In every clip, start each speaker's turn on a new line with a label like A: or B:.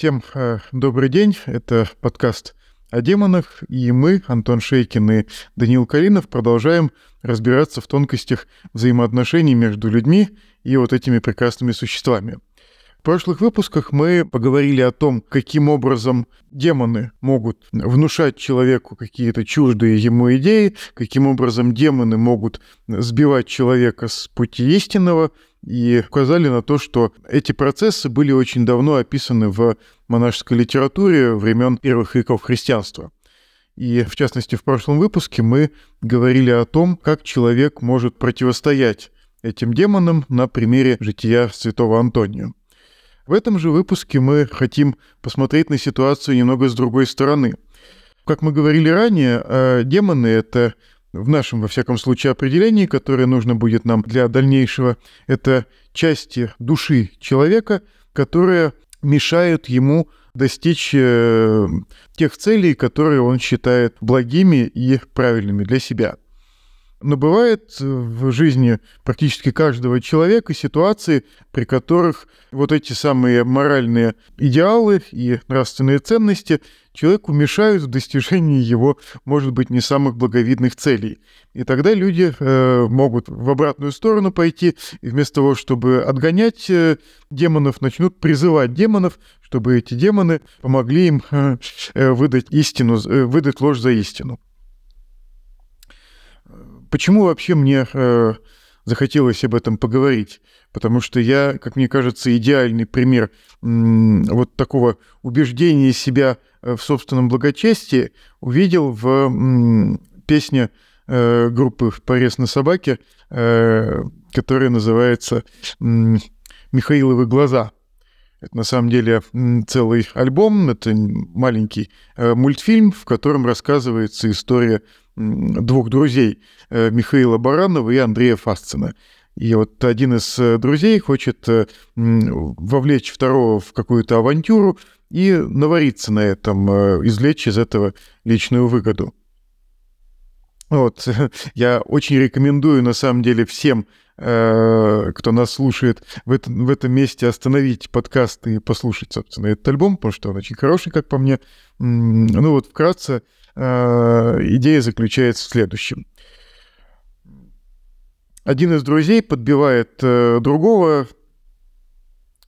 A: Всем э, добрый день. Это подкаст о демонах, и мы, Антон Шейкин и Даниил Калинов, продолжаем разбираться в тонкостях взаимоотношений между людьми и вот этими прекрасными существами. В прошлых выпусках мы поговорили о том, каким образом демоны могут внушать человеку какие-то чуждые ему идеи, каким образом демоны могут сбивать человека с пути истинного, и указали на то, что эти процессы были очень давно описаны в монашеской литературе времен первых веков христианства. И, в частности, в прошлом выпуске мы говорили о том, как человек может противостоять этим демонам на примере жития святого Антония. В этом же выпуске мы хотим посмотреть на ситуацию немного с другой стороны. Как мы говорили ранее, э, демоны — это в нашем, во всяком случае, определении, которое нужно будет нам для дальнейшего, это части души человека, которые мешают ему достичь э, тех целей, которые он считает благими и правильными для себя. Но бывает в жизни практически каждого человека ситуации, при которых вот эти самые моральные идеалы и нравственные ценности человеку мешают в достижении его, может быть, не самых благовидных целей. И тогда люди э, могут в обратную сторону пойти, и вместо того, чтобы отгонять э, демонов, начнут призывать демонов, чтобы эти демоны помогли им э, э выдать истину, э, выдать ложь за истину. Почему вообще мне э, захотелось об этом поговорить? Потому что я, как мне кажется, идеальный пример м, вот такого убеждения себя э, в собственном благочестии увидел в м, песне э, группы «Порез на собаке», э, которая называется м, «Михаиловы глаза». Это на самом деле целый альбом, это маленький э, мультфильм, в котором рассказывается история двух друзей э, Михаила Баранова и Андрея Фасцина. И вот один из э, друзей хочет э, вовлечь второго в какую-то авантюру и навариться на этом, извлечь из этого личную выгоду. Вот, я очень рекомендую, на самом деле, всем, кто нас слушает, в этом, в этом месте остановить подкаст и послушать, собственно, этот альбом, потому что он очень хороший, как по мне. Ну вот, вкратце, идея заключается в следующем. Один из друзей подбивает э, другого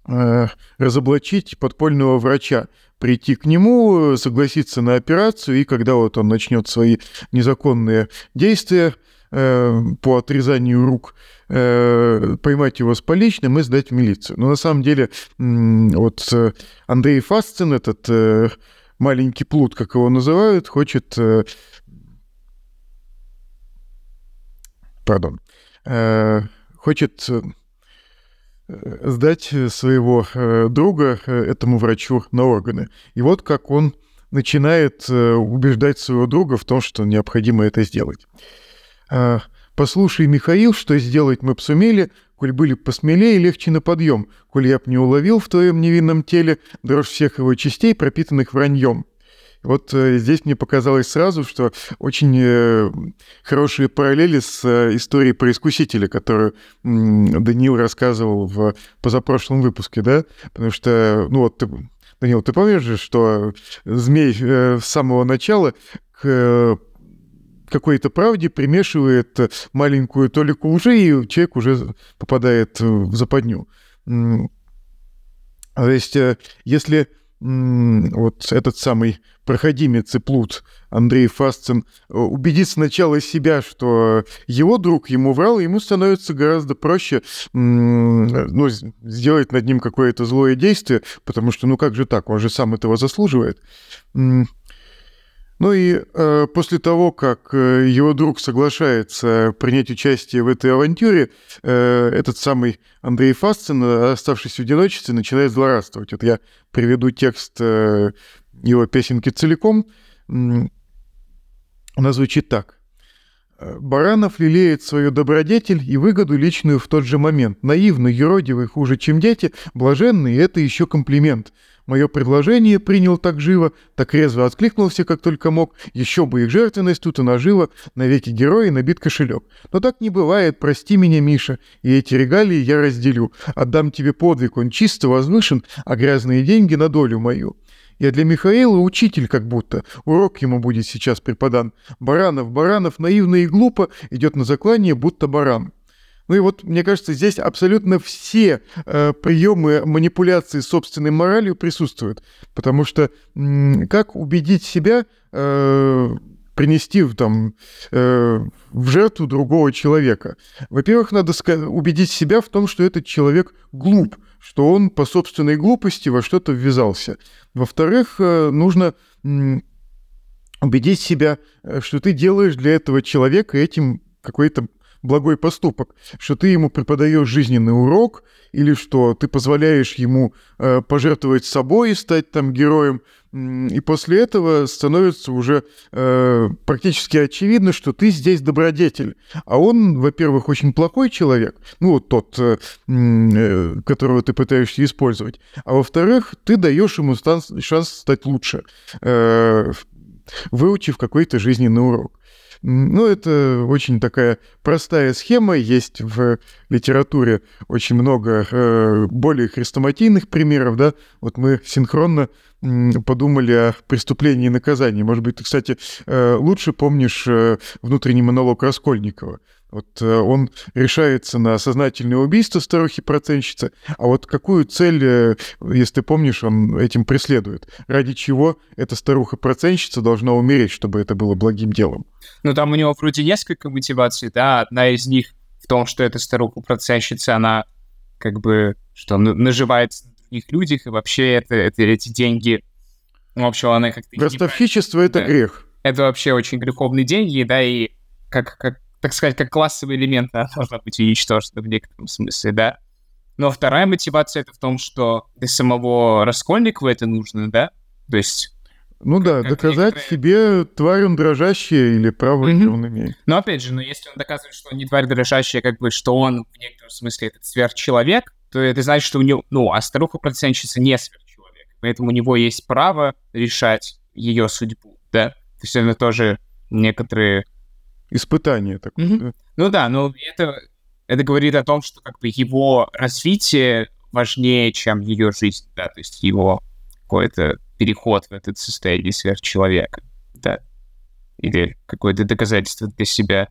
A: э, разоблачить подпольного врача, прийти к нему, согласиться на операцию, и когда вот он начнет свои незаконные действия по отрезанию рук, поймать его с поличным и сдать в милицию. Но на самом деле вот Андрей Фасцин, этот маленький плут, как его называют, хочет... Э, пардон. Э, хочет э, сдать своего друга этому врачу на органы. И вот как он начинает убеждать своего друга в том, что необходимо это сделать. «Послушай, Михаил, что сделать мы б сумели, Коль были посмелее, легче на подъем, коль я б не уловил в твоем невинном теле дрожь всех его частей, пропитанных враньем. Вот э, здесь мне показалось сразу, что очень э, хорошие параллели с э, историей про искусителя, которую э, Даниил рассказывал в позапрошлом выпуске, да? Потому что, ну вот, ты, Даниил, ты помнишь же, что змей э, с самого начала к какой-то правде примешивает маленькую толику лжи, и человек уже попадает в западню. То есть, э, если вот этот самый проходимец и плут Андрей Фасцин э, убедит сначала себя, что его друг ему врал, ему становится гораздо проще ну, сделать над ним какое-то злое действие, потому что, ну как же так, он же сам этого заслуживает. Ну и э, после того, как э, его друг соглашается принять участие в этой авантюре, э, этот самый Андрей Фасцин, оставшись в одиночестве, начинает злорадствовать. Вот я приведу текст э, его песенки целиком. Она звучит так. Баранов лелеет свою добродетель и выгоду личную в тот же момент. Наивный, юродивый, хуже, чем дети, блаженный, это еще комплимент. Мое предложение принял так живо, так резво откликнулся, как только мог, еще бы их жертвенность тут и наживо, навеки герои набит кошелек. Но так не бывает, прости меня, Миша, и эти регалии я разделю. Отдам тебе подвиг, он чисто возвышен, а грязные деньги на долю мою. Я для Михаила учитель как будто. Урок ему будет сейчас преподан. Баранов, Баранов, наивно и глупо, идет на заклание, будто баран. Ну и вот, мне кажется, здесь абсолютно все э, приемы манипуляции собственной моралью присутствуют. Потому что м- как убедить себя э, принести там, э, в жертву другого человека? Во-первых, надо убедить себя в том, что этот человек глуп, что он по собственной глупости во что-то ввязался. Во-вторых, э, нужно м- убедить себя, э, что ты делаешь для этого человека этим какой-то благой поступок, что ты ему преподаешь жизненный урок, или что ты позволяешь ему э, пожертвовать собой и стать там героем, и после этого становится уже э, практически очевидно, что ты здесь добродетель. А он, во-первых, очень плохой человек, ну вот тот, э, э, которого ты пытаешься использовать, а во-вторых, ты даешь ему шанс стать лучше, э, выучив какой-то жизненный урок. Ну, это очень такая простая схема. Есть в литературе очень много э, более хрестоматийных примеров, да. Вот мы синхронно подумали о преступлении и наказании. Может быть, ты, кстати, э, лучше помнишь э, внутренний монолог Раскольникова. Вот э, он решается на сознательное убийство старухи-проценщицы, а вот какую цель, э, если ты помнишь, он этим преследует? Ради чего эта старуха-проценщица должна умереть, чтобы это было благим делом?
B: Ну, там у него вроде несколько мотиваций, да, одна из них в том, что эта старуха-проценщица, она как бы, что наживается на других людях, и вообще это, это эти деньги, в общем, она как-то...
A: Ростовщичество — это да. грех.
B: Это вообще очень греховные деньги, да, и как, как так сказать, как классовый элемент она должна быть уничтожена в некотором смысле, да. Но вторая мотивация это в том, что для самого Раскольникова это нужно, да? То есть...
A: Ну как, да, как доказать некоторые... себе тварь он дрожащая или право mm-hmm. он имеет.
B: Но опять же, но если он доказывает, что он не тварь дрожащая, как бы, что он в некотором смысле этот сверхчеловек, то это значит, что у него, ну, а старуха-процентщица не сверхчеловек. Поэтому у него есть право решать ее судьбу, да? То есть это тоже некоторые
A: испытание такое. Mm-hmm.
B: Да? Ну да, но это, это говорит о том, что как бы его развитие важнее, чем ее жизнь, да, то есть его какой-то переход в этот состояние сверхчеловека, да, или какое-то доказательство для себя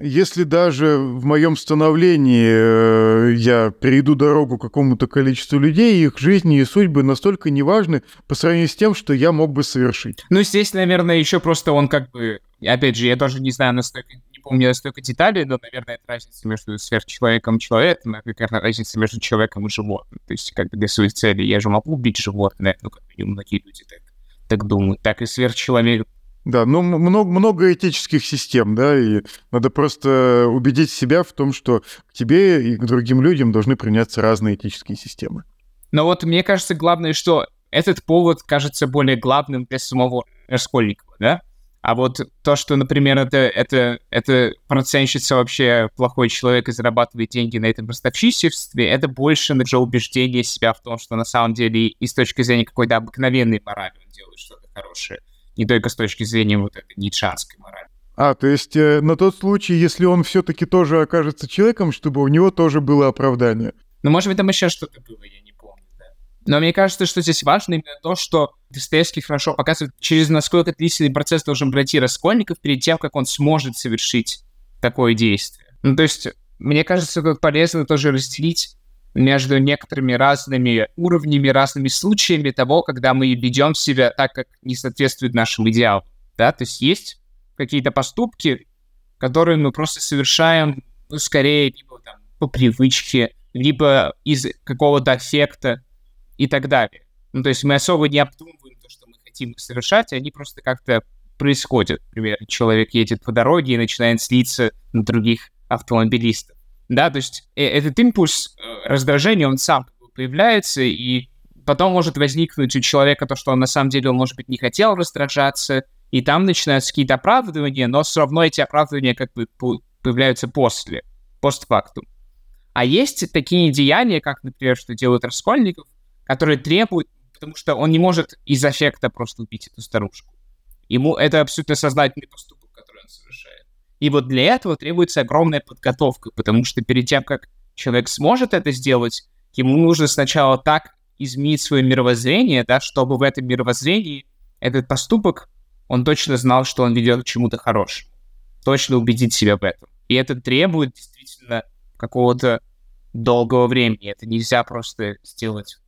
A: если даже в моем становлении э, я перейду дорогу какому-то количеству людей, их жизни и судьбы настолько неважны по сравнению с тем, что я мог бы совершить.
B: Ну, здесь, наверное, еще просто он как бы... Опять же, я тоже не знаю настолько, не помню настолько деталей, но, наверное, это разница между сверхчеловеком и человеком, это, наверное, разница между человеком и животным. То есть, как бы для своей цели я же могу убить животное, ну, как минимум, многие люди так, так думают. Так и сверхчеловек
A: да, ну много, много этических систем, да, и надо просто убедить себя в том, что к тебе и к другим людям должны приняться разные этические системы.
B: Но вот мне кажется, главное, что этот повод кажется более главным для самого Раскольникова, да? А вот то, что, например, это, это, это процентщица вообще плохой человек и зарабатывает деньги на этом ростовщичестве, это больше уже убеждение себя в том, что на самом деле и с точки зрения какой-то обыкновенной морали он делает что-то хорошее не только с точки зрения вот этой ницшанской морали.
A: А, то есть э, на тот случай, если он все-таки тоже окажется человеком, чтобы у него тоже было оправдание.
B: Ну, может быть, там еще что-то было, я не помню, да. Но мне кажется, что здесь важно именно то, что Достоевский хорошо показывает, через насколько длительный процесс должен пройти Раскольников перед тем, как он сможет совершить такое действие. Ну, то есть, мне кажется, тут полезно тоже разделить между некоторыми разными уровнями, разными случаями того, когда мы ведем себя так, как не соответствует нашим идеалам. Да? То есть есть какие-то поступки, которые мы просто совершаем, ну, скорее, либо там, по привычке, либо из какого-то аффекта и так далее. Ну, то есть мы особо не обдумываем то, что мы хотим совершать, они просто как-то происходят. Например, человек едет по дороге и начинает слиться на других автомобилистов да, то есть э, этот импульс э, раздражения, он сам появляется, и потом может возникнуть у человека то, что он на самом деле, он, может быть, не хотел раздражаться, и там начинаются какие-то оправдывания, но все равно эти оправдывания как бы появляются после, постфактум. А есть такие деяния, как, например, что делают Раскольников, которые требуют, потому что он не может из аффекта просто убить эту старушку. Ему это абсолютно сознательный поступок. И вот для этого требуется огромная подготовка, потому что перед тем, как человек сможет это сделать, ему нужно сначала так изменить свое мировоззрение, да, чтобы в этом мировоззрении этот поступок, он точно знал, что он ведет к чему-то хорошему. Точно убедить себя в этом. И это требует действительно какого-то долгого времени. Это нельзя просто сделать.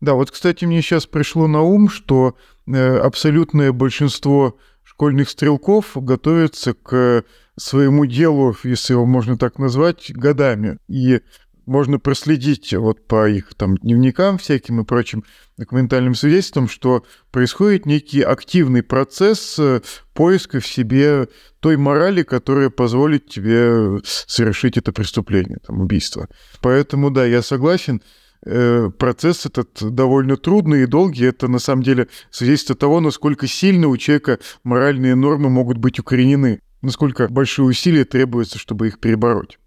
A: Да, вот, кстати, мне сейчас пришло на ум, что э, абсолютное большинство школьных стрелков готовятся к своему делу, если его можно так назвать, годами. И можно проследить вот по их там дневникам всяким и прочим документальным свидетельствам, что происходит некий активный процесс э, поиска в себе той морали, которая позволит тебе совершить это преступление, там, убийство. Поэтому, да, я согласен, э, процесс этот довольно трудный и долгий. Это на самом деле свидетельство того, насколько сильно у человека моральные нормы могут быть укоренены, насколько большие усилия требуются, чтобы их перебороть.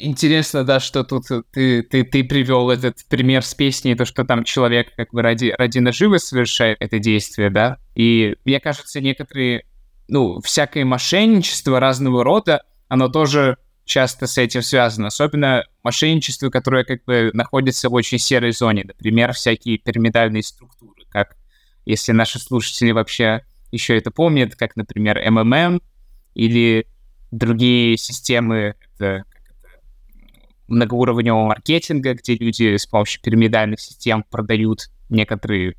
B: Интересно, да, что тут ты, ты, ты привел этот пример с песней, то, что там человек как бы ради, ради наживы совершает это действие, да. И мне кажется, некоторые, ну, всякое мошенничество разного рода, оно тоже часто с этим связано. Особенно мошенничество, которое как бы находится в очень серой зоне. Например, всякие пирамидальные структуры, как если наши слушатели вообще еще это помнят, как, например, МММ или другие системы, это многоуровневого маркетинга, где люди с помощью пирамидальных систем продают некоторые,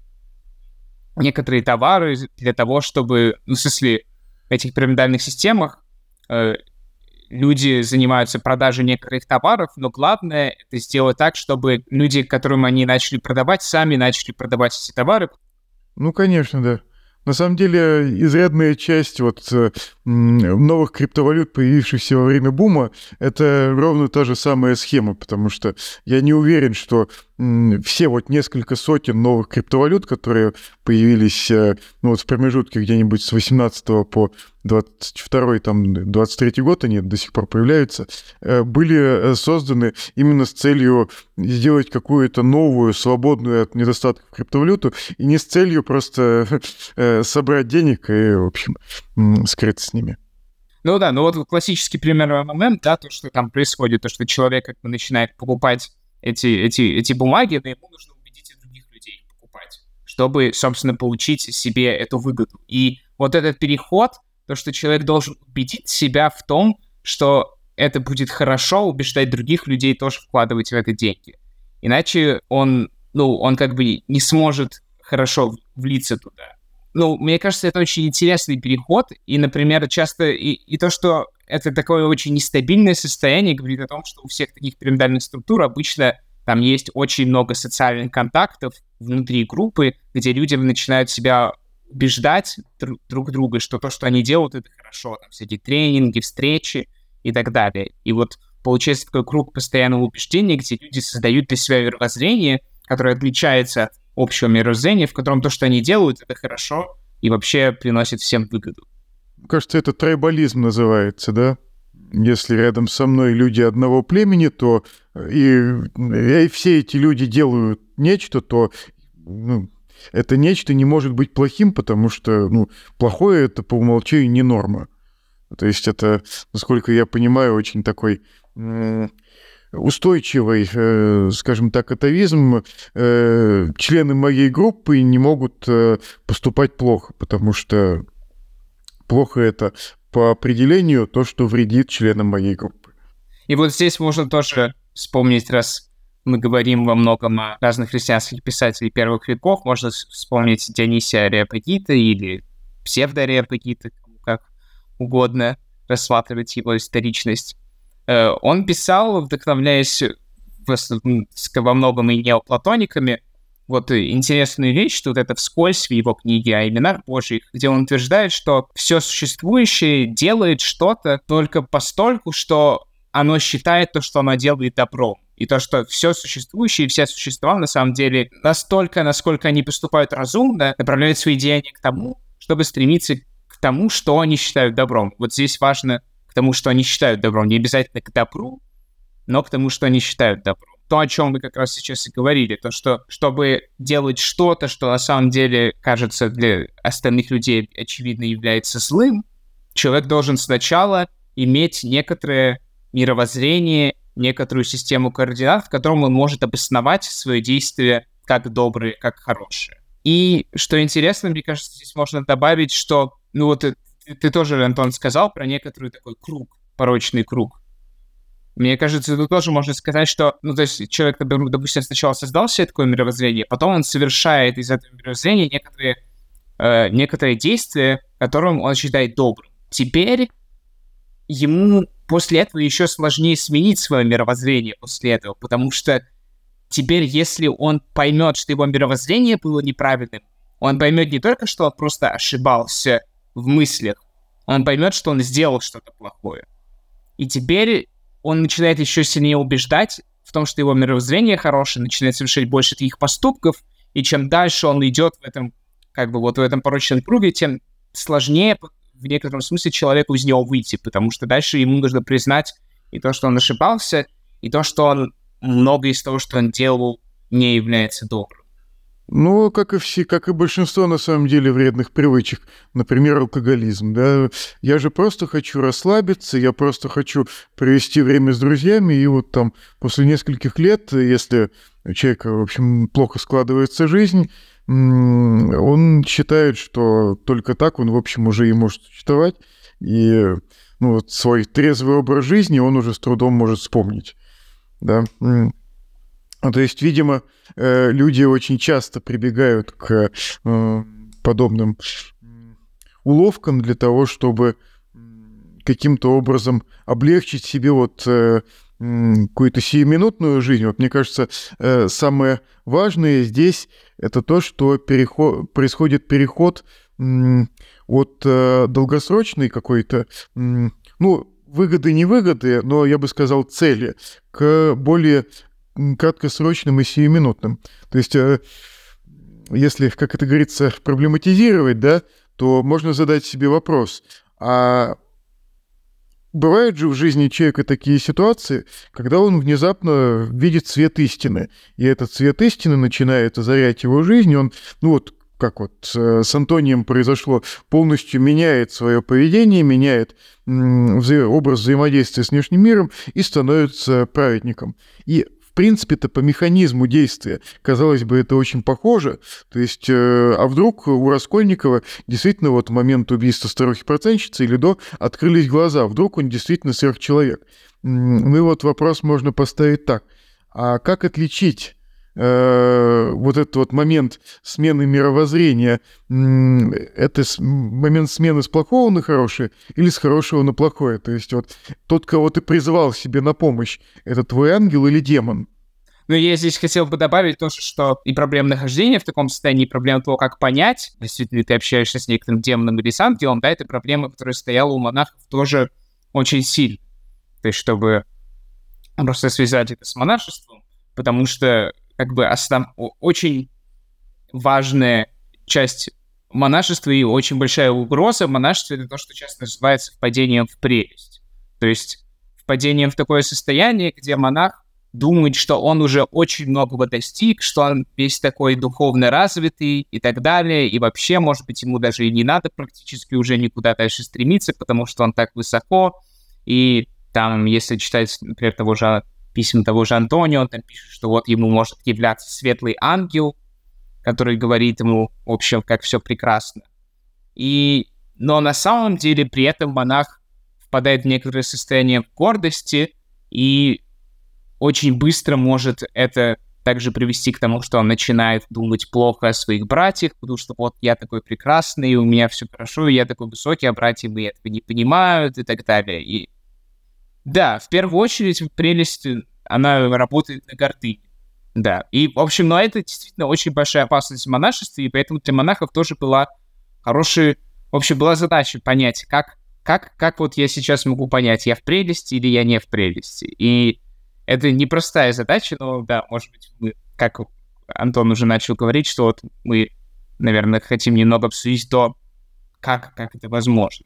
B: некоторые товары для того, чтобы, ну, в смысле, в этих пирамидальных системах э, люди занимаются продажей некоторых товаров, но главное это сделать так, чтобы люди, которым они начали продавать, сами начали продавать эти товары.
A: Ну, конечно, да. На самом деле, изрядная часть вот э, новых криптовалют, появившихся во время бума, это ровно та же самая схема, потому что я не уверен, что все вот несколько сотен новых криптовалют, которые появились э, ну, вот в промежутке где-нибудь с 18 по 22 там 23 год, они до сих пор появляются, э, были э, созданы именно с целью сделать какую-то новую, свободную от недостатков криптовалюту, и не с целью просто собрать денег и, в общем, скрыться с ними.
B: Ну да, ну вот классический пример момент, да, то, что там происходит, то, что человек как бы начинает покупать эти, эти, эти бумаги, но ему нужно убедить и других людей покупать, чтобы, собственно, получить себе эту выгоду. И вот этот переход, то, что человек должен убедить себя в том, что это будет хорошо, убеждать других людей тоже вкладывать в это деньги. Иначе он, ну, он как бы не сможет хорошо влиться туда. Ну, мне кажется, это очень интересный переход, и, например, часто и, и то, что это такое очень нестабильное состояние, говорит о том, что у всех таких пирамидальных структур обычно там есть очень много социальных контактов внутри группы, где люди начинают себя убеждать друг, друг друга, что то, что они делают, это хорошо. Там всякие тренинги, встречи и так далее. И вот получается такой круг постоянного убеждения, где люди создают для себя мировоззрение, которое отличается от общего мировоззрения, в котором то, что они делают, это хорошо и вообще приносит всем выгоду.
A: Кажется, это трайбализм называется, да? Если рядом со мной люди одного племени, то э, и, и все эти люди делают нечто, то ну, это нечто не может быть плохим, потому что ну, плохое это по умолчанию не норма. То есть это, насколько я понимаю, очень такой устойчивый, э, скажем так, атовизм. Э, члены моей группы не могут поступать плохо, потому что плохо это по определению то, что вредит членам моей группы.
B: И вот здесь можно тоже вспомнить, раз мы говорим во многом о разных христианских писателей первых веков, можно вспомнить Дионисия Ареопагита или псевдоареопагита, как угодно рассматривать его историчность. Э, он писал, вдохновляясь во многом и неоплатониками, вот интересную вещь, что вот это вскользь в его книге о именах Божьих, где он утверждает, что все существующее делает что-то только постольку, что оно считает то, что оно делает добром. И то, что все существующее все существа, на самом деле, настолько, насколько они поступают разумно, направляют свои деяния к тому, чтобы стремиться к тому, что они считают добром. Вот здесь важно к тому, что они считают добром. Не обязательно к добру, но к тому, что они считают добром. То, о чем мы как раз сейчас и говорили, то, что чтобы делать что-то, что на самом деле кажется для остальных людей очевидно является злым, человек должен сначала иметь некоторое мировоззрение, некоторую систему координат, в котором он может обосновать свое действие как добрые, как хорошие. И что интересно, мне кажется, здесь можно добавить, что, ну вот ты, ты тоже, Антон, сказал про некоторый такой круг, порочный круг. Мне кажется, тут тоже можно сказать, что, ну, то есть человек, допустим, сначала создал себе такое мировоззрение, потом он совершает из этого мировоззрения некоторые, э, некоторые действия, которым он считает добрым. Теперь ему после этого еще сложнее сменить свое мировоззрение после этого, потому что теперь, если он поймет, что его мировоззрение было неправильным, он поймет не только, что он просто ошибался в мыслях, он поймет, что он сделал что-то плохое. И теперь он начинает еще сильнее убеждать в том, что его мировоззрение хорошее, начинает совершать больше таких поступков, и чем дальше он идет в этом, как бы вот в этом порочном круге, тем сложнее в некотором смысле человеку из него выйти, потому что дальше ему нужно признать и то, что он ошибался, и то, что он многое из того, что он делал, не является добрым.
A: Ну, как и все, как и большинство, на самом деле, вредных привычек. Например, алкоголизм, да. Я же просто хочу расслабиться, я просто хочу провести время с друзьями, и вот там после нескольких лет, если у человека, в общем, плохо складывается жизнь, он считает, что только так он, в общем, уже и может существовать, и ну, вот свой трезвый образ жизни он уже с трудом может вспомнить. Да? То есть, видимо, э, люди очень часто прибегают к э, подобным уловкам для того, чтобы каким-то образом облегчить себе вот э, какую-то сиюминутную жизнь. Вот мне кажется, самое важное здесь это то, что переход, происходит переход от долгосрочной какой-то, ну, выгоды, не выгоды, но я бы сказал цели, к более краткосрочным и сиюминутным. То есть, э, если, как это говорится, проблематизировать, да, то можно задать себе вопрос, а бывают же в жизни человека такие ситуации, когда он внезапно видит свет истины, и этот свет истины начинает озарять его жизнь, он, ну вот, как вот э, с Антонием произошло, полностью меняет свое поведение, меняет образ взаимодействия с внешним миром и становится праведником. И принципе-то по механизму действия, казалось бы, это очень похоже. То есть, э, а вдруг у Раскольникова действительно вот в момент убийства старухи-процентщицы или до открылись глаза, вдруг он действительно сверхчеловек. Ну и вот вопрос можно поставить так. А как отличить вот этот вот момент смены мировоззрения, это момент смены с плохого на хорошее или с хорошего на плохое? То есть вот тот, кого ты призывал себе на помощь, это твой ангел или демон?
B: Ну, я здесь хотел бы добавить тоже, что и проблема нахождения в таком состоянии, и проблема того, как понять, действительно ты общаешься с некоторым демоном или с ангелом, да, это проблема, которая стояла у монахов тоже очень сильно. То есть, чтобы просто связать это с монашеством, потому что как бы основ... очень важная часть монашества и очень большая угроза монашества — это то, что часто называется впадением в прелесть. То есть впадением в такое состояние, где монах думает, что он уже очень многого достиг, что он весь такой духовно развитый и так далее, и вообще, может быть, ему даже и не надо практически уже никуда дальше стремиться, потому что он так высоко, и там, если читать, например, того же писем того же Антонио, он там пишет, что вот ему может являться светлый ангел, который говорит ему, в общем, как все прекрасно. И, но на самом деле при этом монах впадает в некоторое состояние гордости и очень быстро может это также привести к тому, что он начинает думать плохо о своих братьях, потому что вот я такой прекрасный, у меня все хорошо, я такой высокий, а братья мои этого не понимают и так далее. И да, в первую очередь прелесть, она работает на гордыне. Да, и, в общем, но это действительно очень большая опасность в монашестве, и поэтому для монахов тоже была хорошая, в общем, была задача понять, как, как, как вот я сейчас могу понять, я в прелести или я не в прелести. И это непростая задача, но, да, может быть, мы, как Антон уже начал говорить, что вот мы, наверное, хотим немного обсудить то, как, как это возможно.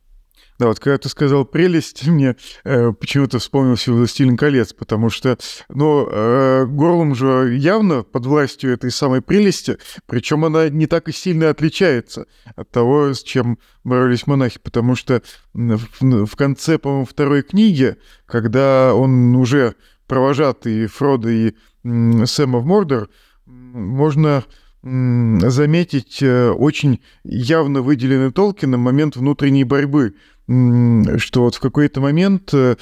A: Да, вот когда ты сказал прелесть, мне э, почему-то вспомнился «Властелин колец», потому что, ну, э, Горлум же явно под властью этой самой прелести, причем она не так и сильно отличается от того, с чем боролись монахи, потому что в, в конце, по-моему, второй книги, когда он уже провожатый Фрода и м, Сэма в Мордор, можно заметить э, очень явно выделенный Толкином момент внутренней борьбы. Что вот в какой-то момент э,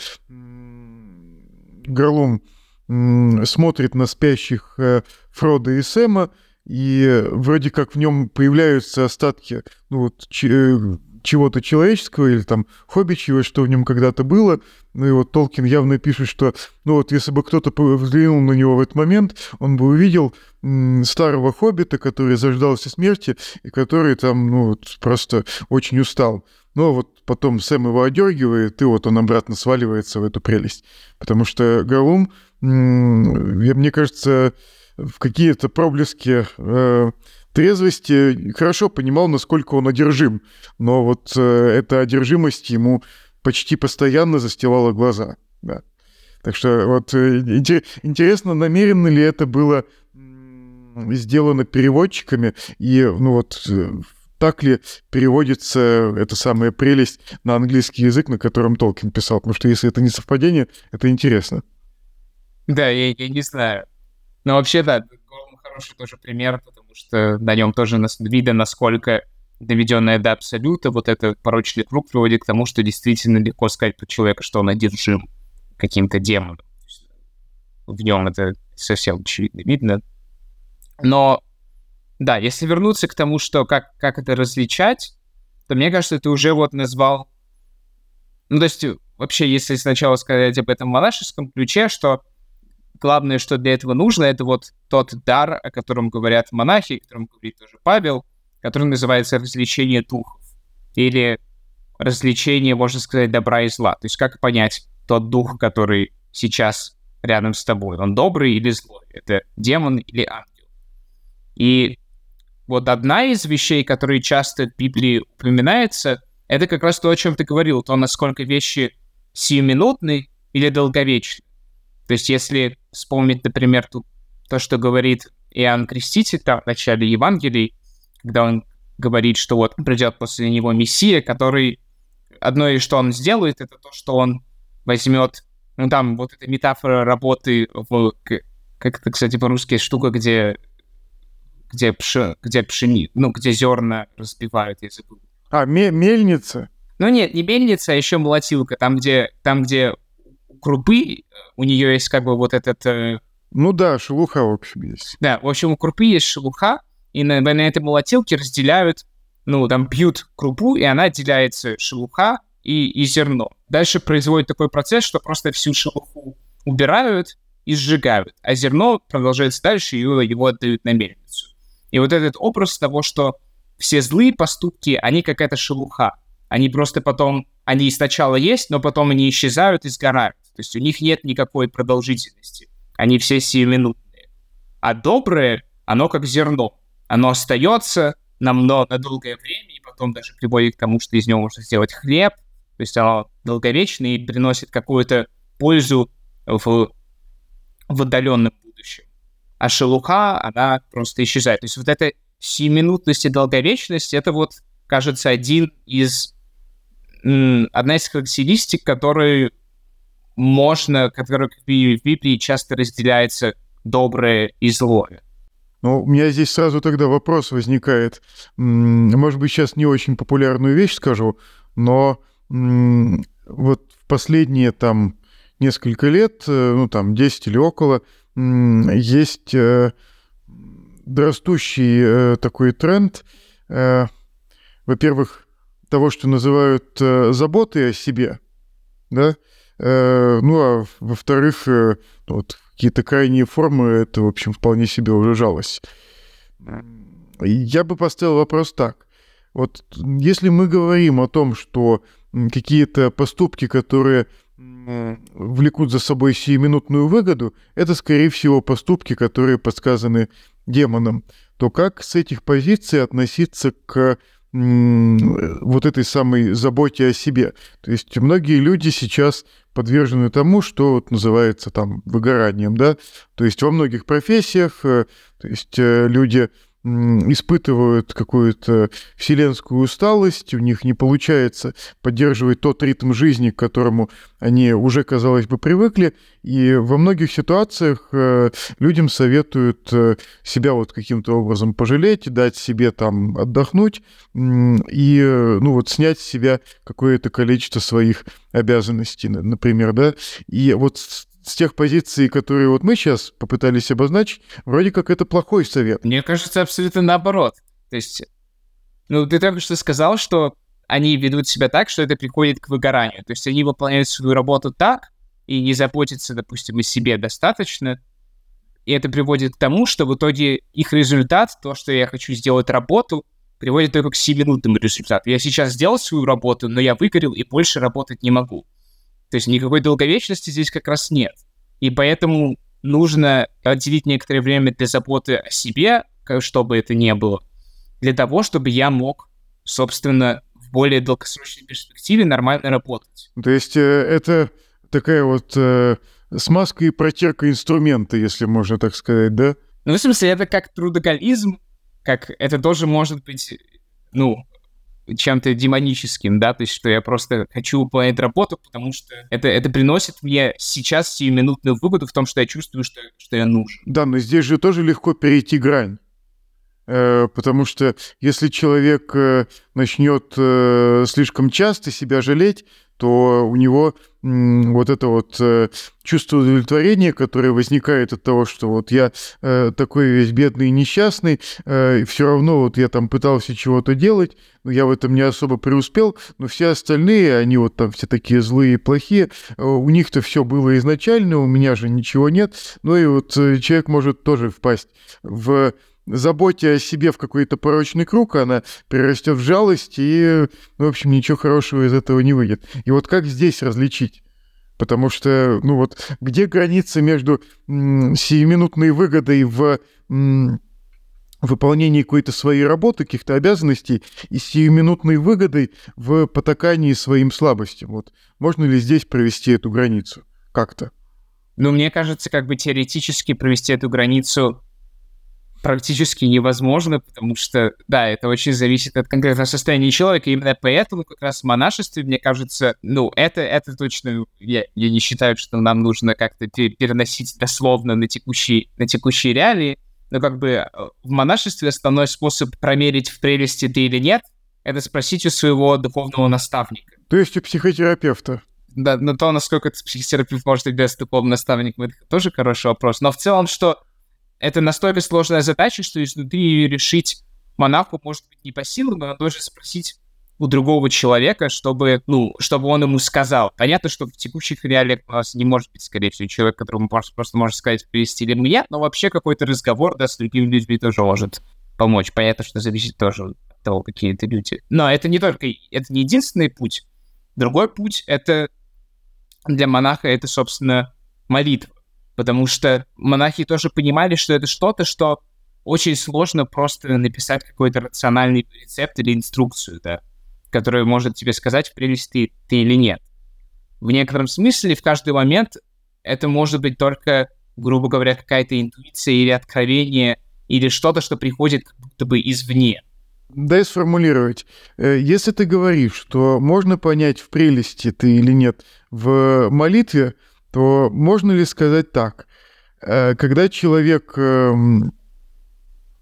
A: Горлум смотрит на спящих э, Фрода и Сэма, и вроде как в нем появляются остатки ну, вот, чего-то человеческого или там хоббичьего, что в нем когда-то было. Ну и вот Толкин явно пишет, что ну вот если бы кто-то взглянул на него в этот момент, он бы увидел старого хоббита, который заждался смерти и который там ну вот просто очень устал. Но вот потом Сэм его одергивает, и вот он обратно сваливается в эту прелесть. Потому что Гаум, мне кажется, в какие-то проблески э, трезвости хорошо понимал, насколько он одержим. Но вот э, эта одержимость ему почти постоянно застилала глаза. Да. Так что вот э, интересно, намеренно ли это было сделано переводчиками, и ну вот так ли переводится эта самая прелесть на английский язык, на котором Толкин писал? Потому что если это не совпадение, это интересно.
B: Да, я, я не знаю. Но вообще, да, Горлум хороший тоже пример, потому что на нем тоже видно, насколько доведенное до абсолюта, вот этот порочный круг приводит к тому, что действительно легко сказать про человека, что он одержим каким-то демоном. В нем это совсем очевидно видно. Но да, если вернуться к тому, что как, как это различать, то мне кажется, ты уже вот назвал... Ну, то есть, вообще, если сначала сказать об этом монашеском ключе, что главное, что для этого нужно, это вот тот дар, о котором говорят монахи, о котором говорит тоже Павел, который называется развлечение духов. Или развлечение, можно сказать, добра и зла. То есть как понять тот дух, который сейчас рядом с тобой? Он добрый или злой? Это демон или ангел? И вот одна из вещей, которые часто в Библии упоминается, это как раз то, о чем ты говорил, то, насколько вещи сиюминутны или долговечны. То есть, если вспомнить, например, тут то, что говорит Иоанн Креститель там, в начале Евангелий, когда он говорит, что вот придет после него Мессия, который одно из что он сделает, это то, что он возьмет, ну там вот эта метафора работы в, как это, кстати, по-русски штука, где где, пши, где пшени, ну, где зерна разбивают, я забыл.
A: А, мельница?
B: Ну нет, не мельница, а еще молотилка, там, где, там, где крупы, у нее есть как бы вот этот... Э...
A: Ну да, шелуха, в общем, есть.
B: Да, в общем, у крупы есть шелуха, и на, на этой молотилке разделяют, ну, там бьют крупу, и она отделяется шелуха и, и зерно. Дальше производит такой процесс, что просто всю шелуху убирают и сжигают, а зерно продолжается дальше, и его, его отдают на мельницу. И вот этот образ того, что все злые поступки, они какая-то шелуха. Они просто потом, они сначала есть, но потом они исчезают и сгорают. То есть у них нет никакой продолжительности. Они все сиюминутные. А доброе, оно как зерно. Оно остается на, на долгое время, и потом даже приводит к тому, что из него можно сделать хлеб. То есть оно долговечное и приносит какую-то пользу в, в отдаленном будущем а шелуха, она просто исчезает. То есть вот эта сиюминутность и долговечность, это вот, кажется, один из... одна из характеристик, которые можно, которая в Библии часто разделяется доброе и злое.
A: Ну, у меня здесь сразу тогда вопрос возникает. Может быть, сейчас не очень популярную вещь скажу, но вот в последние там несколько лет, э, ну там 10 или около, есть э, растущий э, такой тренд, во-первых, того, что называют заботой о себе, да, ну, а во-вторых, ну, вот, какие-то крайние формы, это, в общем, вполне себе уже жалость. Я бы поставил вопрос так. Вот если мы говорим о том, что какие-то поступки, которые влекут за собой сиюминутную выгоду, это, скорее всего, поступки, которые подсказаны демоном, то как с этих позиций относиться к вот этой самой заботе о себе. То есть многие люди сейчас подвержены тому, что вот называется там выгоранием, да, то есть во многих профессиях, э, то есть э, люди испытывают какую-то вселенскую усталость, у них не получается поддерживать тот ритм жизни, к которому они уже, казалось бы, привыкли, и во многих ситуациях э, людям советуют э, себя вот каким-то образом пожалеть, дать себе там отдохнуть и, ну вот, снять с себя какое-то количество своих обязанностей, например, да, и вот с тех позиций, которые вот мы сейчас попытались обозначить, вроде как это плохой совет.
B: Мне кажется, абсолютно наоборот. То есть, ну, ты только что сказал, что они ведут себя так, что это приходит к выгоранию. То есть они выполняют свою работу так и не заботятся, допустим, о себе достаточно, и это приводит к тому, что в итоге их результат, то, что я хочу сделать работу, приводит только к 7-минутному результату. Я сейчас сделал свою работу, но я выгорел и больше работать не могу. То есть никакой долговечности здесь как раз нет. И поэтому нужно отделить некоторое время для заботы о себе, чтобы это не было, для того, чтобы я мог, собственно, в более долгосрочной перспективе нормально работать.
A: То есть э, это такая вот э, смазка и протерка инструмента, если можно так сказать, да?
B: Ну, в смысле, это как трудоголизм, как это тоже может быть, ну, чем-то демоническим, да, то есть что я просто хочу выполнять работу, потому что это, это приносит мне сейчас сиюминутную выгоду в том, что я чувствую, что, что я нужен.
A: Да, но здесь же тоже легко перейти грань. Э, потому что если человек э, начнет э, слишком часто себя жалеть, то у него вот это вот чувство удовлетворения, которое возникает от того, что вот я такой весь бедный и несчастный, э, все равно вот я там пытался чего-то делать, но я в этом не особо преуспел, но все остальные, они вот там все такие злые и плохие, у них-то все было изначально, у меня же ничего нет, ну и вот человек может тоже впасть в заботе о себе в какой-то порочный круг, она перерастет в жалость, и, ну, в общем, ничего хорошего из этого не выйдет. И вот как здесь различить? Потому что, ну вот, где граница между м, сиюминутной выгодой в м, выполнении какой-то своей работы, каких-то обязанностей и сиюминутной выгодой в потакании своим слабостям? Вот можно ли здесь провести эту границу как-то?
B: Ну, мне кажется, как бы теоретически провести эту границу практически невозможно, потому что, да, это очень зависит от конкретного состояния человека. Именно поэтому как раз в монашестве, мне кажется, ну, это, это точно, я, я не считаю, что нам нужно как-то переносить дословно на текущие, на текущие реалии, но как бы э, в монашестве основной способ промерить, в прелести ты или нет, это спросить у своего духовного наставника.
A: То есть у психотерапевта?
B: Да, но то, насколько психотерапевт может быть без духовного наставника, это тоже хороший вопрос. Но в целом, что это настолько сложная задача, что изнутри решить монаху может быть не по силам, но надо тоже спросить у другого человека, чтобы, ну, чтобы он ему сказал. Понятно, что в текущих реалиях у нас не может быть, скорее всего, человек, которому просто, просто может сказать, привести ли мне, но вообще какой-то разговор, да, с другими людьми тоже может помочь. Понятно, что зависит тоже от того, какие это люди. Но это не только, это не единственный путь. Другой путь — это для монаха это, собственно, молитва потому что монахи тоже понимали, что это что-то, что очень сложно просто написать какой-то рациональный рецепт или инструкцию, да, которая может тебе сказать, в прелести ты или нет. В некотором смысле в каждый момент это может быть только, грубо говоря, какая-то интуиция или откровение, или что-то, что приходит как будто бы извне.
A: Дай сформулировать. Э, если ты говоришь, что можно понять, в прелести ты или нет в молитве, то можно ли сказать так? Э, когда человек эм,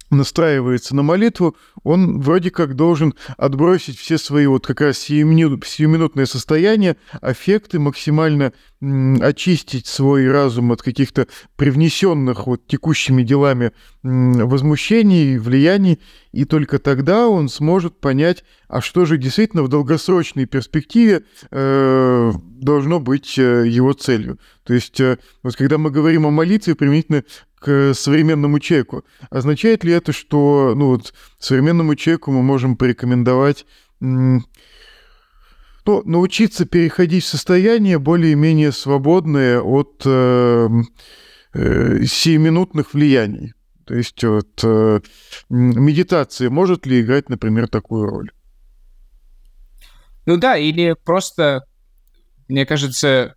A: настраивается на молитву, он вроде как должен отбросить все свои вот как раз сиюминутные состояния, аффекты, максимально очистить свой разум от каких-то привнесенных вот текущими делами возмущений, влияний, и только тогда он сможет понять, а что же действительно в долгосрочной перспективе э, должно быть э, его целью. То есть э, вот когда мы говорим о молитве применительно к современному человеку, означает ли это, что ну, вот, современному человеку мы можем порекомендовать ну, научиться переходить в состояние более-менее свободное от э, э, сиюминутных влияний. То есть вот, э, медитация может ли играть, например, такую роль?
B: Ну да, или просто, мне кажется,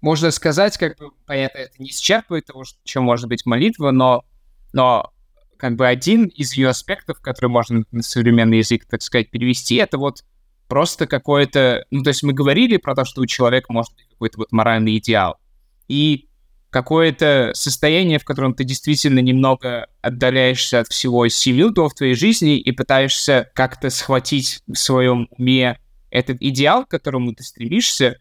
B: можно сказать, как бы, понятно, это не исчерпывает того, чем может быть молитва, но, но как бы один из ее аспектов, который можно на современный язык, так сказать, перевести, это вот просто какое-то... Ну, то есть мы говорили про то, что у человека может быть какой-то вот моральный идеал. И какое-то состояние, в котором ты действительно немного отдаляешься от всего силютого в твоей жизни и пытаешься как-то схватить в своем уме этот идеал, к которому ты стремишься,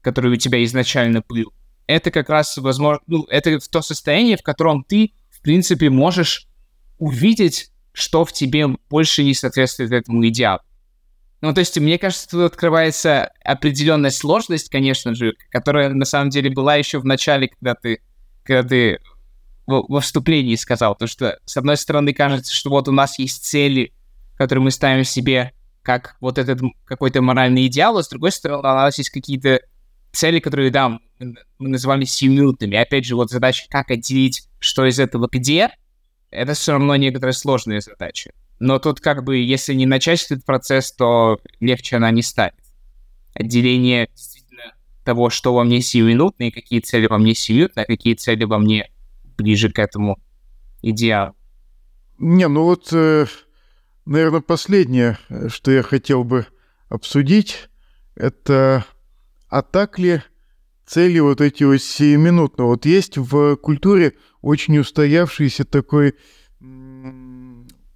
B: который у тебя изначально был. Это как раз, возможно, ну, это то состояние, в котором ты, в принципе, можешь увидеть, что в тебе больше не соответствует этому идеалу. Ну, то есть, мне кажется, тут открывается определенная сложность, конечно же, которая на самом деле была еще в начале, когда ты, когда ты во вступлении сказал, то что, с одной стороны, кажется, что вот у нас есть цели, которые мы ставим себе как вот этот какой-то моральный идеал, а с другой стороны, у нас есть какие-то цели, которые, да, мы называли сиюминутными. Опять же, вот задача, как отделить, что из этого где, это все равно некоторая сложная задача. Но тут как бы, если не начать этот процесс, то легче она не станет. Отделение действительно того, что во мне сиюминутно, и какие цели во мне сиюминутно, а какие цели во мне ближе к этому идеалу.
A: Не, ну вот, э, наверное, последнее, что я хотел бы обсудить, это а так ли цели вот эти вот сиюминутно? Вот есть в культуре очень устоявшийся такой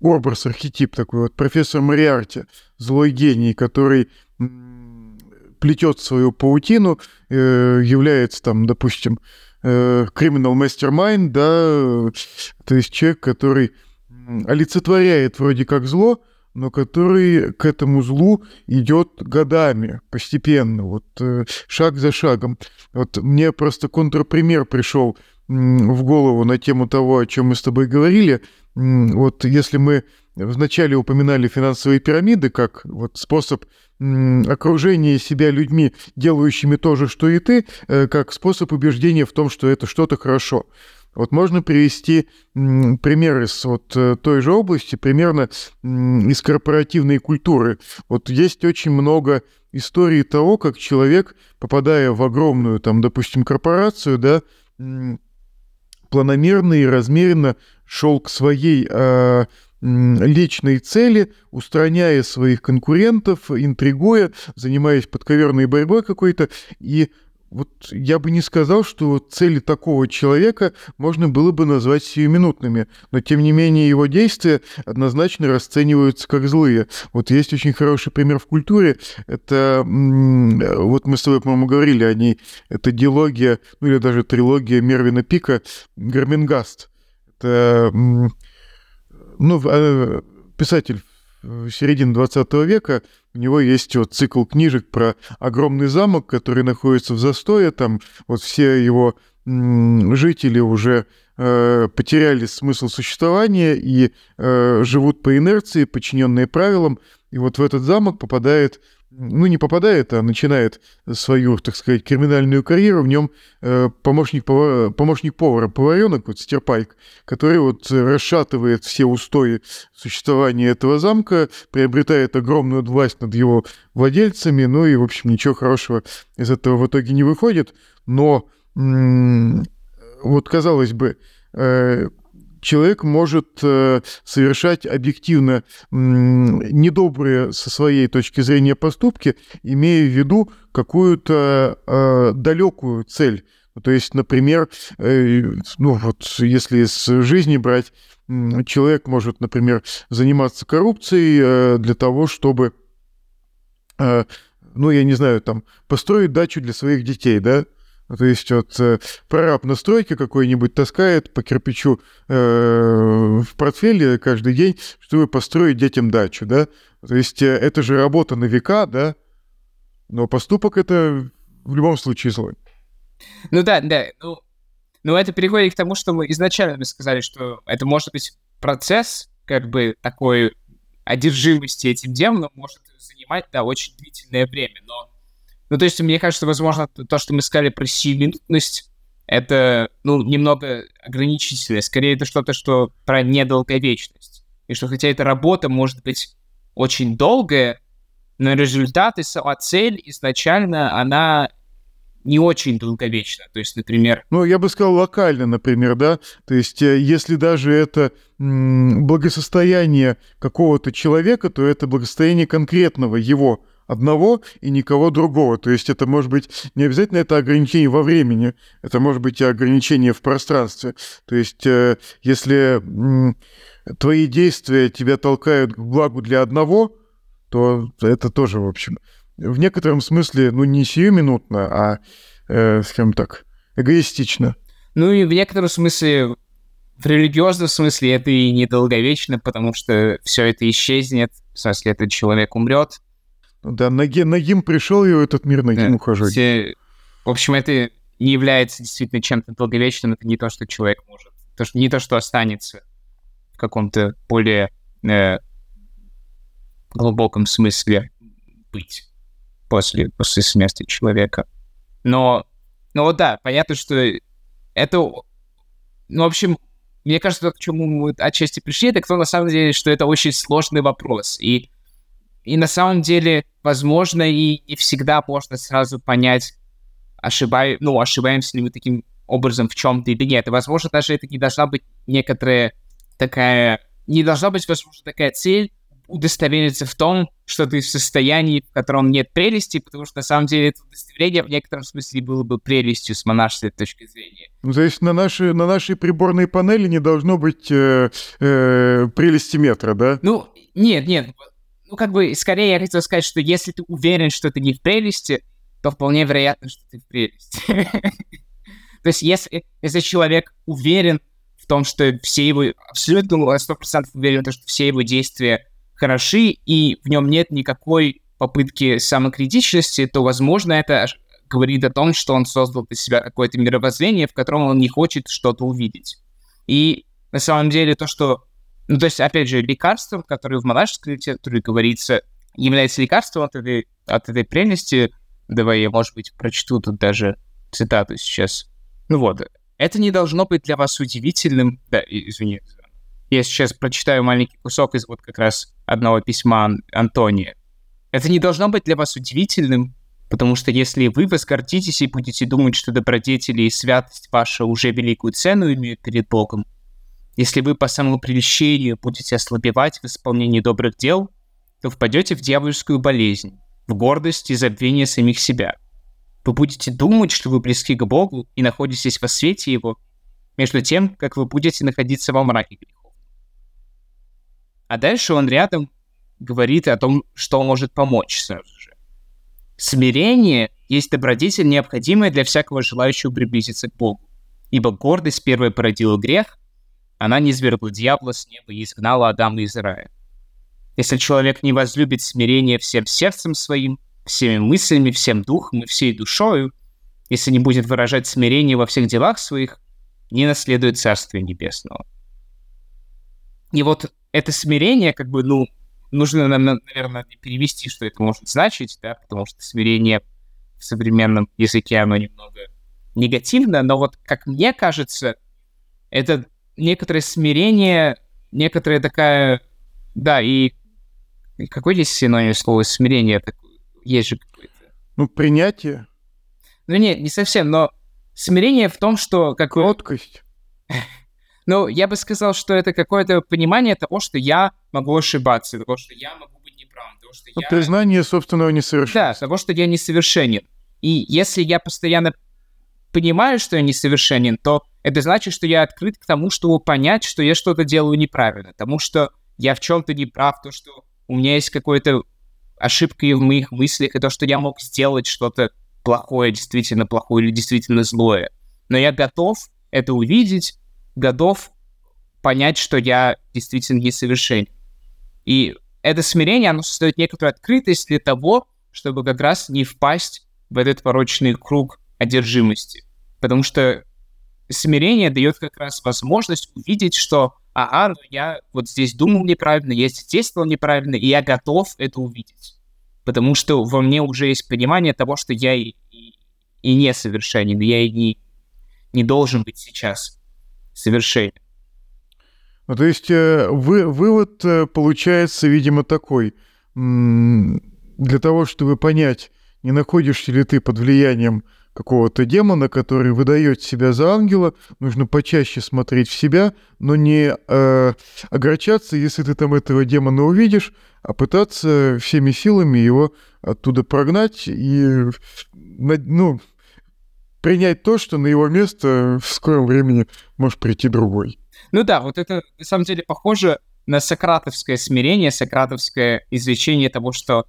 A: образ, архетип такой вот профессор Мариарти, злой гений, который плетет свою паутину, э, является там, допустим, э, criminal mastermind, да, то есть человек, который олицетворяет вроде как зло, но который к этому злу идет годами, постепенно, вот э, шаг за шагом. Вот мне просто контрпример пришел в голову на тему того, о чем мы с тобой говорили. Вот если мы вначале упоминали финансовые пирамиды как вот способ окружения себя людьми, делающими то же, что и ты, э, как способ убеждения в том, что это что-то хорошо. Вот можно привести пример из вот э, той же области, примерно из корпоративной культуры. Вот есть очень много историй того, как человек, попадая в огромную, там, допустим, корпорацию, да, планомерно и размеренно шел к своей э, личной цели, устраняя своих конкурентов, интригуя, занимаясь подковерной борьбой какой-то, и вот я бы не сказал, что цели такого человека можно было бы назвать сиюминутными, но тем не менее его действия однозначно расцениваются как злые. Вот есть очень хороший пример в культуре, это, вот мы с тобой, по-моему, говорили о ней, это диалогия, ну или даже трилогия Мервина Пика «Гармингаст». Это, ну, а, писатель середины 20 века, у него есть вот цикл книжек про огромный замок, который находится в застое, там вот все его жители уже э, потеряли смысл существования и э, живут по инерции, подчиненные правилам. И вот в этот замок попадает ну, не попадает, а начинает свою, так сказать, криминальную карьеру. В нем э, помощник, повара, помощник повара, поваренок, вот Стерпайк, который вот расшатывает все устои существования этого замка, приобретает огромную власть над его владельцами, ну и, в общем, ничего хорошего из этого в итоге не выходит. Но вот, казалось бы, э, человек может э, совершать объективно недобрые со своей точки зрения поступки, имея в виду какую-то э, далекую цель. То есть, например, э, ну вот если с жизни брать, человек может, например, заниматься коррупцией для того, чтобы, ну, я не знаю, там, построить дачу для своих детей, да, то есть вот э, прораб на стройке какой-нибудь таскает по кирпичу э, в портфеле каждый день, чтобы построить детям дачу, да? То есть э, это же работа на века, да? Но поступок это в любом случае злой.
B: Ну да, да. Ну, ну это переходит к тому, что мы изначально сказали, что это может быть процесс, как бы такой одержимости этим демоном может занимать, да, очень длительное время, но ну, то есть, мне кажется, возможно, то, что мы сказали про сиюминутность, это, ну, немного ограничительное. Скорее, это что-то, что про недолговечность. И что хотя эта работа может быть очень долгая, Но результат и сама цель изначально, она не очень долговечно. То есть, например...
A: Ну, я бы сказал локально, например, да? То есть, э, если даже это благосостояние какого-то человека, то это благосостояние конкретного его одного и никого другого. То есть это может быть не обязательно это ограничение во времени, это может быть и ограничение в пространстве. То есть э, если твои действия тебя толкают к благу для одного, то это тоже, в общем, в некотором смысле, ну, не сиюминутно, а, э, скажем так, эгоистично.
B: Ну и в некотором смысле, в религиозном смысле это и недолговечно, потому что все это исчезнет, в смысле этот человек умрет.
A: Ну да, Наги, Нагим пришел, и этот мир Нагим да, ухаживать. Все...
B: В общем, это не является действительно чем-то долговечным, это не то, что человек может. То, что, не то, что останется в каком-то более э, глубоком смысле быть после, после смерти человека. Но, ну вот да, понятно, что это... Ну, в общем, мне кажется, к чему мы отчасти пришли, это кто на самом деле, что это очень сложный вопрос. И, и на самом деле, возможно, и не всегда можно сразу понять, ошибаем, ну, ошибаемся ли мы таким образом в чем-то или нет. И, возможно, даже это не должна быть некоторая такая... Не должна быть, возможно, такая цель, удостовериться в том, что ты в состоянии, в котором нет прелести, потому что на самом деле это удостоверение в некотором смысле было бы прелестью с монашеской точки зрения.
A: Ну, то есть на нашей, на нашей приборной панели не должно быть э, э, прелести метра, да?
B: Ну, нет, нет. Ну, как бы, скорее я хотел сказать, что если ты уверен, что ты не в прелести, то вполне вероятно, что ты в прелести. То есть если, если человек уверен в том, что все его, абсолютно 100% уверен что все его действия хороши, и в нем нет никакой попытки самокритичности, то, возможно, это говорит о том, что он создал для себя какое-то мировоззрение, в котором он не хочет что-то увидеть. И на самом деле то, что... Ну, то есть, опять же, лекарством, которое в монашеской литературе говорится, является лекарством от этой, от этой прелести. Давай я, может быть, прочту тут даже цитату сейчас. Ну вот. Это не должно быть для вас удивительным... Да, извини, я сейчас прочитаю маленький кусок из вот как раз одного письма Антония. Это не должно быть для вас удивительным, потому что если вы возгордитесь и будете думать, что добродетели и святость ваша уже великую цену имеют перед Богом, если вы по самопрельщению будете ослабевать в исполнении добрых дел, то впадете в дьявольскую болезнь, в гордость и забвение самих себя. Вы будете думать, что вы близки к Богу и находитесь во свете Его, между тем, как вы будете находиться во мраке греха. А дальше он рядом говорит о том, что может помочь сразу же. Смирение есть добродетель, необходимая для всякого желающего приблизиться к Богу. Ибо гордость первая породила грех, она не низвергла дьявола с неба и изгнала Адама из рая. Если человек не возлюбит смирение всем сердцем своим, всеми мыслями, всем духом и всей душою, если не будет выражать смирение во всех делах своих, не наследует Царствие Небесного. И вот это смирение, как бы, ну, нужно, наверное, перевести, что это может значить, да, потому что смирение в современном языке, оно немного негативно, но вот, как мне кажется, это некоторое смирение, некоторая такая, да, и какой здесь синоним слова смирение? Есть же какое-то.
A: Ну, принятие.
B: Ну, нет, не совсем, но смирение в том, что... Как
A: Кроткость.
B: Ну, я бы сказал, что это какое-то понимание того, что я могу ошибаться, того, что я могу быть неправ, того, что
A: ну, я... Признание собственного несовершенства.
B: Да, того, что я несовершенен. И если я постоянно понимаю, что я несовершенен, то это значит, что я открыт к тому, чтобы понять, что я что-то делаю неправильно, тому, что я в чем-то не прав, то, что у меня есть какая-то ошибка в моих мыслях, и то, что я мог сделать что-то плохое, действительно плохое или действительно злое. Но я готов это увидеть, годов понять, что я действительно несовершенен. И это смирение, оно создает некоторую открытость для того, чтобы как раз не впасть в этот порочный круг одержимости. Потому что смирение дает как раз возможность увидеть, что ага, ну я вот здесь думал неправильно, я здесь действовал неправильно, и я готов это увидеть. Потому что во мне уже есть понимание того, что я и, и, и несовершенен, я и не, не должен быть сейчас совершенен.
A: Ну, то есть э, вы, вывод э, получается, видимо, такой. для того, чтобы понять, не находишься ли ты под влиянием какого-то демона, который выдает себя за ангела, нужно почаще смотреть в себя, но не э, огорчаться, если ты там этого демона увидишь, а пытаться всеми силами его оттуда прогнать и ну, принять то, что на его место в скором времени может прийти другой.
B: Ну да, вот это на самом деле похоже на сократовское смирение, сократовское изречение того, что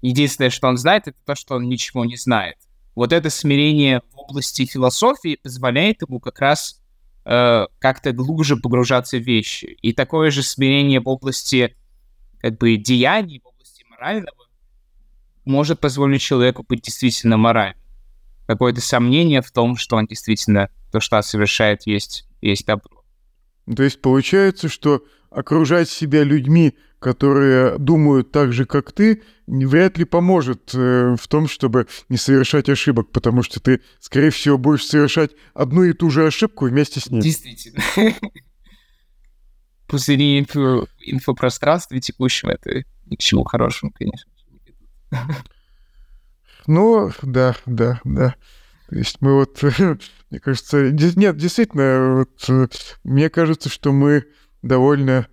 B: единственное, что он знает, это то, что он ничего не знает. Вот это смирение в области философии позволяет ему как раз э, как-то глубже погружаться в вещи. И такое же смирение в области как бы деяний, в области морального может позволить человеку быть действительно моральным. Какое-то сомнение в том, что он действительно то, что он совершает, есть, есть добро.
A: То есть получается, что окружать себя людьми, которые думают так же, как ты, вряд ли поможет э, в том, чтобы не совершать ошибок, потому что ты, скорее всего, будешь совершать одну и ту же ошибку вместе с ним.
B: Действительно. Пузыри инфо, инфопространства текущего это ни к чему хорошему, конечно.
A: Ну, да, да, да. То есть мы вот, мне кажется, нет, действительно, вот, э, мне кажется, что мы довольно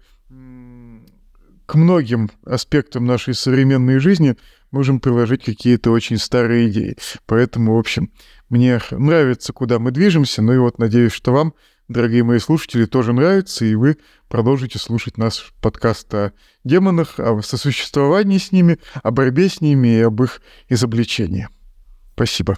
A: к многим аспектам нашей современной жизни можем приложить какие-то очень старые идеи. Поэтому, в общем, мне нравится, куда мы движемся, ну и вот надеюсь, что вам, дорогие мои слушатели, тоже нравится, и вы продолжите слушать наш подкаст о демонах, о сосуществовании с ними, о борьбе с ними и об их изобличении. Спасибо.